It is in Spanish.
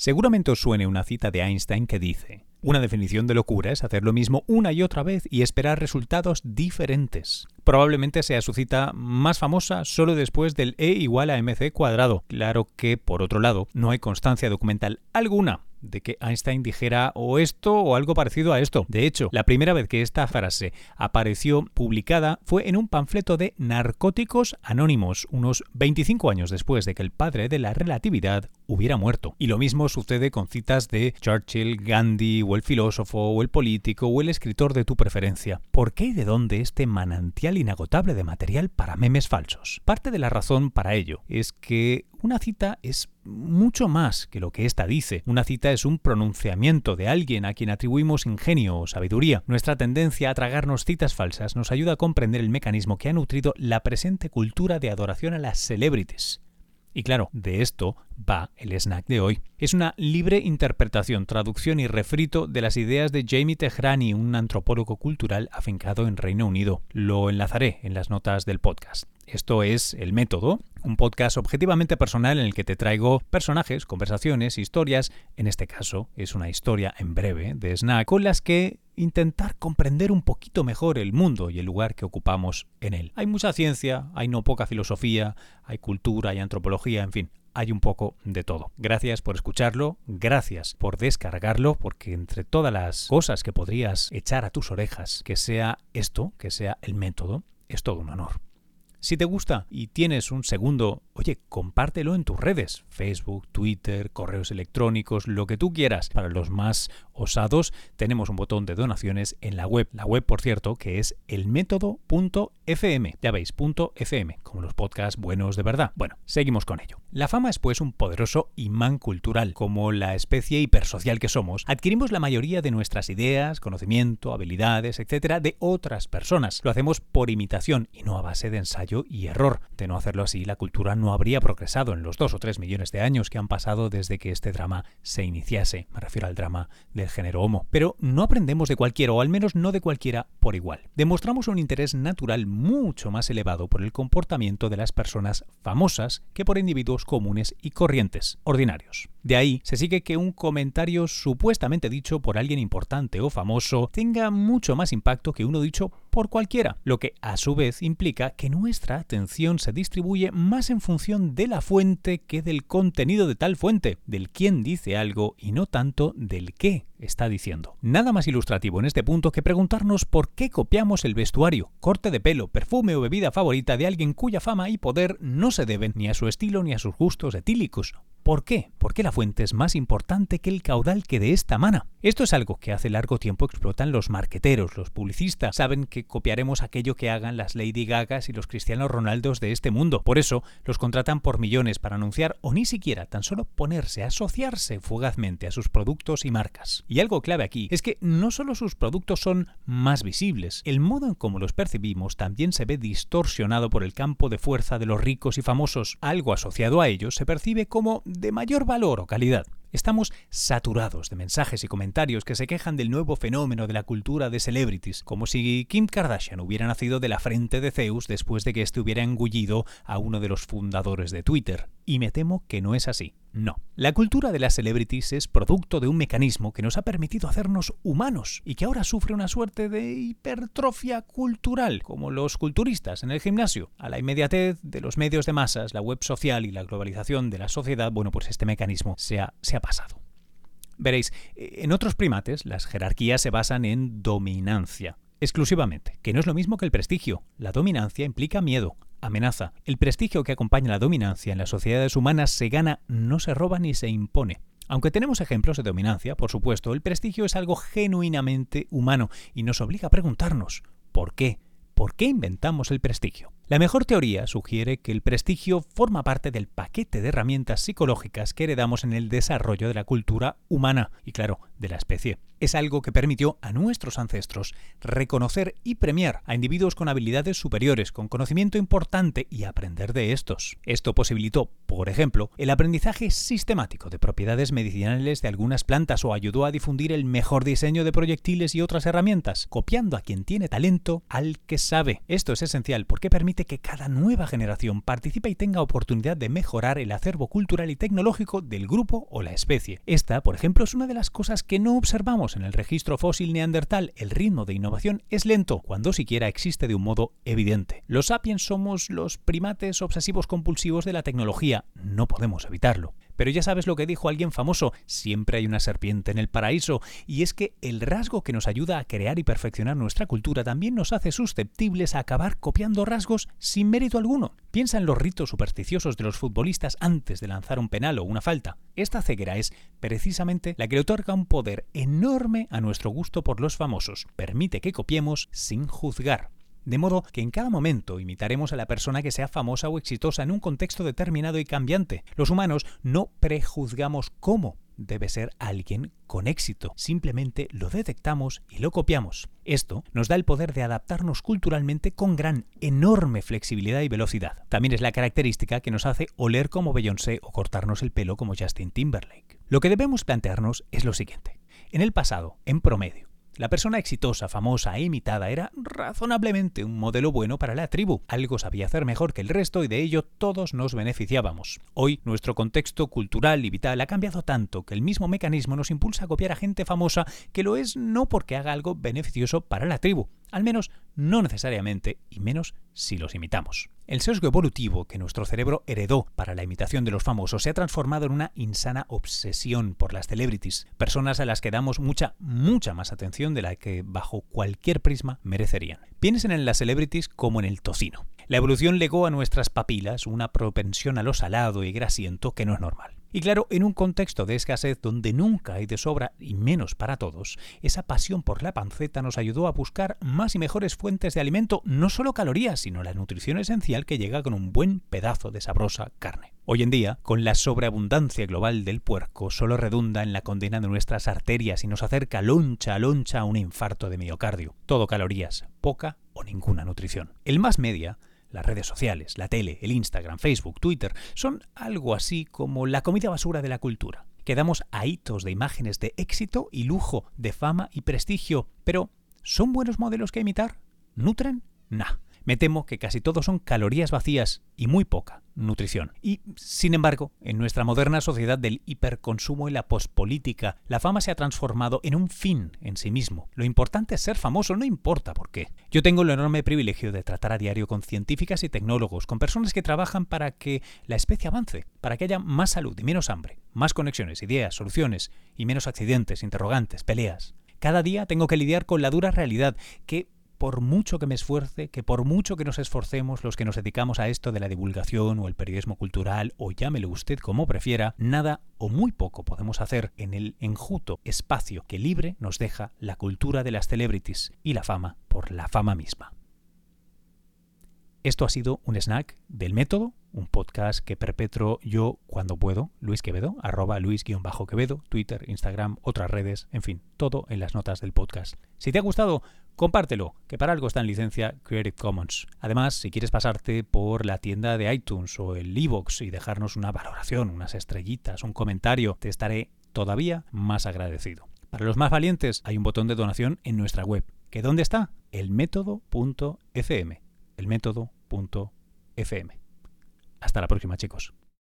Seguramente os suene una cita de Einstein que dice, una definición de locura es hacer lo mismo una y otra vez y esperar resultados diferentes. Probablemente sea su cita más famosa solo después del E igual a mc cuadrado. Claro que, por otro lado, no hay constancia documental alguna de que Einstein dijera o esto o algo parecido a esto. De hecho, la primera vez que esta frase apareció publicada fue en un panfleto de Narcóticos Anónimos, unos 25 años después de que el padre de la relatividad hubiera muerto. Y lo mismo sucede con citas de Churchill, Gandhi, o el filósofo, o el político, o el escritor de tu preferencia. ¿Por qué y de dónde este manantial inagotable de material para memes falsos? Parte de la razón para ello es que una cita es mucho más que lo que ésta dice. Una cita es un pronunciamiento de alguien a quien atribuimos ingenio o sabiduría. Nuestra tendencia a tragarnos citas falsas nos ayuda a comprender el mecanismo que ha nutrido la presente cultura de adoración a las celebrities. Y claro, de esto va el snack de hoy. Es una libre interpretación, traducción y refrito de las ideas de Jamie Tehrani, un antropólogo cultural afincado en Reino Unido. Lo enlazaré en las notas del podcast. Esto es El Método, un podcast objetivamente personal en el que te traigo personajes, conversaciones, historias, en este caso es una historia en breve de Snack, con las que intentar comprender un poquito mejor el mundo y el lugar que ocupamos en él. Hay mucha ciencia, hay no poca filosofía, hay cultura, hay antropología, en fin, hay un poco de todo. Gracias por escucharlo, gracias por descargarlo, porque entre todas las cosas que podrías echar a tus orejas, que sea esto, que sea el método, es todo un honor. Si te gusta y tienes un segundo, oye, compártelo en tus redes, Facebook, Twitter, correos electrónicos, lo que tú quieras. Para los más osados tenemos un botón de donaciones en la web. La web, por cierto, que es elmétodo.fm. Ya veis, .fm, como los podcasts buenos de verdad. Bueno, seguimos con ello. La fama es pues un poderoso imán cultural. Como la especie hipersocial que somos, adquirimos la mayoría de nuestras ideas, conocimiento, habilidades, etcétera, de otras personas. Lo hacemos por imitación y no a base de ensayo y error. De no hacerlo así, la cultura no habría progresado en los dos o tres millones de años que han pasado desde que este drama se iniciase. Me refiero al drama del género Homo. Pero no aprendemos de cualquiera, o al menos no de cualquiera, por igual. Demostramos un interés natural mucho más elevado por el comportamiento de las personas famosas que por individuos comunes y corrientes, ordinarios. De ahí se sigue que un comentario supuestamente dicho por alguien importante o famoso tenga mucho más impacto que uno dicho por cualquiera, lo que a su vez implica que nuestra atención se distribuye más en función de la fuente que del contenido de tal fuente, del quién dice algo y no tanto del qué está diciendo. Nada más ilustrativo en este punto que preguntarnos por qué copiamos el vestuario, corte de pelo, perfume o bebida favorita de alguien cuya fama y poder no se deben ni a su estilo ni a sus gustos etílicos ¿Por qué? Porque la fuente es más importante que el caudal que de esta mana. Esto es algo que hace largo tiempo explotan los marqueteros, los publicistas. Saben que copiaremos aquello que hagan las Lady Gagas y los Cristiano Ronaldos de este mundo. Por eso los contratan por millones para anunciar o ni siquiera tan solo ponerse a asociarse fugazmente a sus productos y marcas. Y algo clave aquí es que no solo sus productos son más visibles, el modo en cómo los percibimos también se ve distorsionado por el campo de fuerza de los ricos y famosos. Algo asociado a ellos se percibe como de mayor valor o calidad. Estamos saturados de mensajes y comentarios que se quejan del nuevo fenómeno de la cultura de celebrities, como si Kim Kardashian hubiera nacido de la frente de Zeus después de que éste hubiera engullido a uno de los fundadores de Twitter. Y me temo que no es así. No. La cultura de las celebrities es producto de un mecanismo que nos ha permitido hacernos humanos y que ahora sufre una suerte de hipertrofia cultural, como los culturistas en el gimnasio. A la inmediatez de los medios de masas, la web social y la globalización de la sociedad, bueno, pues este mecanismo se ha, se ha pasado. Veréis, en otros primates las jerarquías se basan en dominancia, exclusivamente, que no es lo mismo que el prestigio. La dominancia implica miedo, amenaza. El prestigio que acompaña la dominancia en las sociedades humanas se gana, no se roba ni se impone. Aunque tenemos ejemplos de dominancia, por supuesto, el prestigio es algo genuinamente humano y nos obliga a preguntarnos, ¿por qué? ¿Por qué inventamos el prestigio? La mejor teoría sugiere que el prestigio forma parte del paquete de herramientas psicológicas que heredamos en el desarrollo de la cultura humana y, claro, de la especie. Es algo que permitió a nuestros ancestros reconocer y premiar a individuos con habilidades superiores, con conocimiento importante y aprender de estos. Esto posibilitó, por ejemplo, el aprendizaje sistemático de propiedades medicinales de algunas plantas o ayudó a difundir el mejor diseño de proyectiles y otras herramientas, copiando a quien tiene talento al que sabe. Esto es esencial porque permite que cada nueva generación participe y tenga oportunidad de mejorar el acervo cultural y tecnológico del grupo o la especie. Esta, por ejemplo, es una de las cosas que no observamos en el registro fósil neandertal. El ritmo de innovación es lento, cuando siquiera existe de un modo evidente. Los sapiens somos los primates obsesivos compulsivos de la tecnología, no podemos evitarlo. Pero ya sabes lo que dijo alguien famoso, siempre hay una serpiente en el paraíso, y es que el rasgo que nos ayuda a crear y perfeccionar nuestra cultura también nos hace susceptibles a acabar copiando rasgos sin mérito alguno. Piensa en los ritos supersticiosos de los futbolistas antes de lanzar un penal o una falta. Esta ceguera es precisamente la que le otorga un poder enorme a nuestro gusto por los famosos. Permite que copiemos sin juzgar. De modo que en cada momento imitaremos a la persona que sea famosa o exitosa en un contexto determinado y cambiante. Los humanos no prejuzgamos cómo debe ser alguien con éxito, simplemente lo detectamos y lo copiamos. Esto nos da el poder de adaptarnos culturalmente con gran, enorme flexibilidad y velocidad. También es la característica que nos hace oler como Beyoncé o cortarnos el pelo como Justin Timberlake. Lo que debemos plantearnos es lo siguiente. En el pasado, en promedio, la persona exitosa, famosa e imitada era razonablemente un modelo bueno para la tribu. Algo sabía hacer mejor que el resto y de ello todos nos beneficiábamos. Hoy nuestro contexto cultural y vital ha cambiado tanto que el mismo mecanismo nos impulsa a copiar a gente famosa que lo es no porque haga algo beneficioso para la tribu, al menos no necesariamente, y menos si los imitamos. El sesgo evolutivo que nuestro cerebro heredó para la imitación de los famosos se ha transformado en una insana obsesión por las celebrities, personas a las que damos mucha, mucha más atención de la que bajo cualquier prisma merecerían. Piensen en las celebrities como en el tocino. La evolución legó a nuestras papilas una propensión a lo salado y grasiento que no es normal. Y claro, en un contexto de escasez donde nunca hay de sobra y menos para todos, esa pasión por la panceta nos ayudó a buscar más y mejores fuentes de alimento, no solo calorías, sino la nutrición esencial que llega con un buen pedazo de sabrosa carne. Hoy en día, con la sobreabundancia global del puerco, solo redunda en la condena de nuestras arterias y nos acerca loncha a loncha a un infarto de miocardio. Todo calorías, poca o ninguna nutrición. El más media las redes sociales, la tele, el Instagram, Facebook, Twitter, son algo así como la comida basura de la cultura. Quedamos a de imágenes de éxito y lujo, de fama y prestigio, pero ¿son buenos modelos que imitar? ¿Nutren? Nah. Me temo que casi todos son calorías vacías y muy poca nutrición. Y, sin embargo, en nuestra moderna sociedad del hiperconsumo y la pospolítica, la fama se ha transformado en un fin en sí mismo. Lo importante es ser famoso, no importa por qué. Yo tengo el enorme privilegio de tratar a diario con científicas y tecnólogos, con personas que trabajan para que la especie avance, para que haya más salud y menos hambre, más conexiones, ideas, soluciones y menos accidentes, interrogantes, peleas. Cada día tengo que lidiar con la dura realidad que por mucho que me esfuerce, que por mucho que nos esforcemos los que nos dedicamos a esto de la divulgación o el periodismo cultural, o llámelo usted como prefiera, nada o muy poco podemos hacer en el enjuto espacio que libre nos deja la cultura de las celebrities y la fama por la fama misma. Esto ha sido un snack del método, un podcast que perpetro yo cuando puedo, Luis Quevedo, arroba Luis-Quevedo, Twitter, Instagram, otras redes, en fin, todo en las notas del podcast. Si te ha gustado, compártelo, que para algo está en licencia Creative Commons. Además, si quieres pasarte por la tienda de iTunes o el iVoox y dejarnos una valoración, unas estrellitas, un comentario, te estaré todavía más agradecido. Para los más valientes, hay un botón de donación en nuestra web. ¿Que dónde está? Elmétodo.fm elmétodo.fm. Hasta la próxima, chicos.